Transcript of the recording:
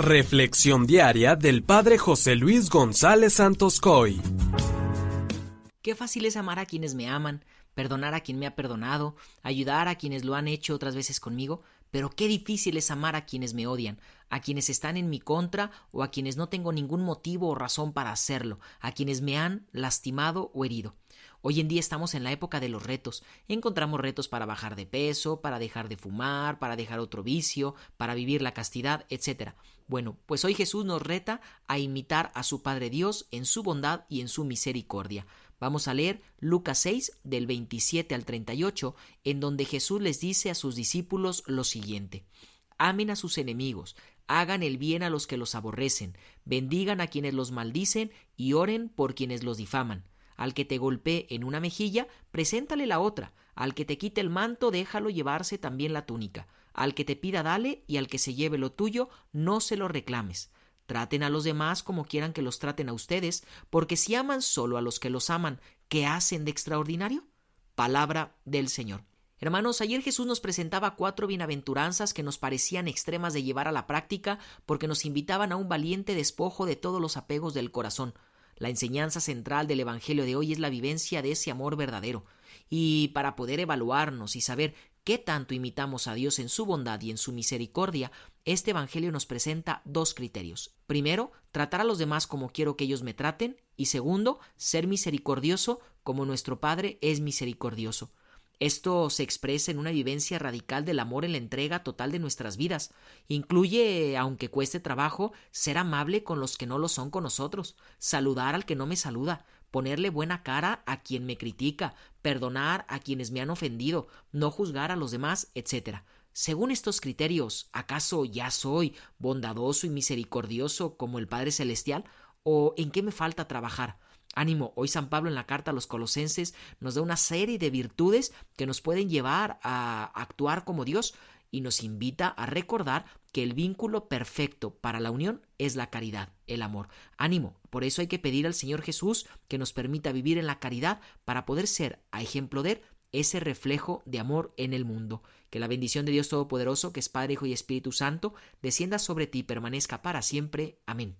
Reflexión diaria del Padre José Luis González Santos Coy. Qué fácil es amar a quienes me aman, perdonar a quien me ha perdonado, ayudar a quienes lo han hecho otras veces conmigo, pero qué difícil es amar a quienes me odian, a quienes están en mi contra o a quienes no tengo ningún motivo o razón para hacerlo, a quienes me han lastimado o herido. Hoy en día estamos en la época de los retos. Encontramos retos para bajar de peso, para dejar de fumar, para dejar otro vicio, para vivir la castidad, etc. Bueno, pues hoy Jesús nos reta a imitar a su Padre Dios en su bondad y en su misericordia. Vamos a leer Lucas 6 del 27 al 38, en donde Jesús les dice a sus discípulos lo siguiente. Amen a sus enemigos, hagan el bien a los que los aborrecen, bendigan a quienes los maldicen y oren por quienes los difaman. Al que te golpee en una mejilla, preséntale la otra. Al que te quite el manto, déjalo llevarse también la túnica. Al que te pida, dale, y al que se lleve lo tuyo, no se lo reclames. Traten a los demás como quieran que los traten a ustedes, porque si aman solo a los que los aman, ¿qué hacen de extraordinario? Palabra del Señor. Hermanos, ayer Jesús nos presentaba cuatro bienaventuranzas que nos parecían extremas de llevar a la práctica porque nos invitaban a un valiente despojo de todos los apegos del corazón. La enseñanza central del Evangelio de hoy es la vivencia de ese amor verdadero. Y para poder evaluarnos y saber qué tanto imitamos a Dios en su bondad y en su misericordia, este Evangelio nos presenta dos criterios. Primero, tratar a los demás como quiero que ellos me traten. Y segundo, ser misericordioso como nuestro Padre es misericordioso. Esto se expresa en una vivencia radical del amor en la entrega total de nuestras vidas. Incluye, aunque cueste trabajo, ser amable con los que no lo son con nosotros, saludar al que no me saluda, ponerle buena cara a quien me critica, perdonar a quienes me han ofendido, no juzgar a los demás, etc. Según estos criterios, ¿acaso ya soy bondadoso y misericordioso como el Padre Celestial? ¿O en qué me falta trabajar? Ánimo, hoy San Pablo en la carta a los colosenses nos da una serie de virtudes que nos pueden llevar a actuar como Dios y nos invita a recordar que el vínculo perfecto para la unión es la caridad, el amor. Ánimo, por eso hay que pedir al Señor Jesús que nos permita vivir en la caridad para poder ser, a ejemplo de él, ese reflejo de amor en el mundo. Que la bendición de Dios Todopoderoso, que es Padre, Hijo y Espíritu Santo, descienda sobre ti y permanezca para siempre. Amén.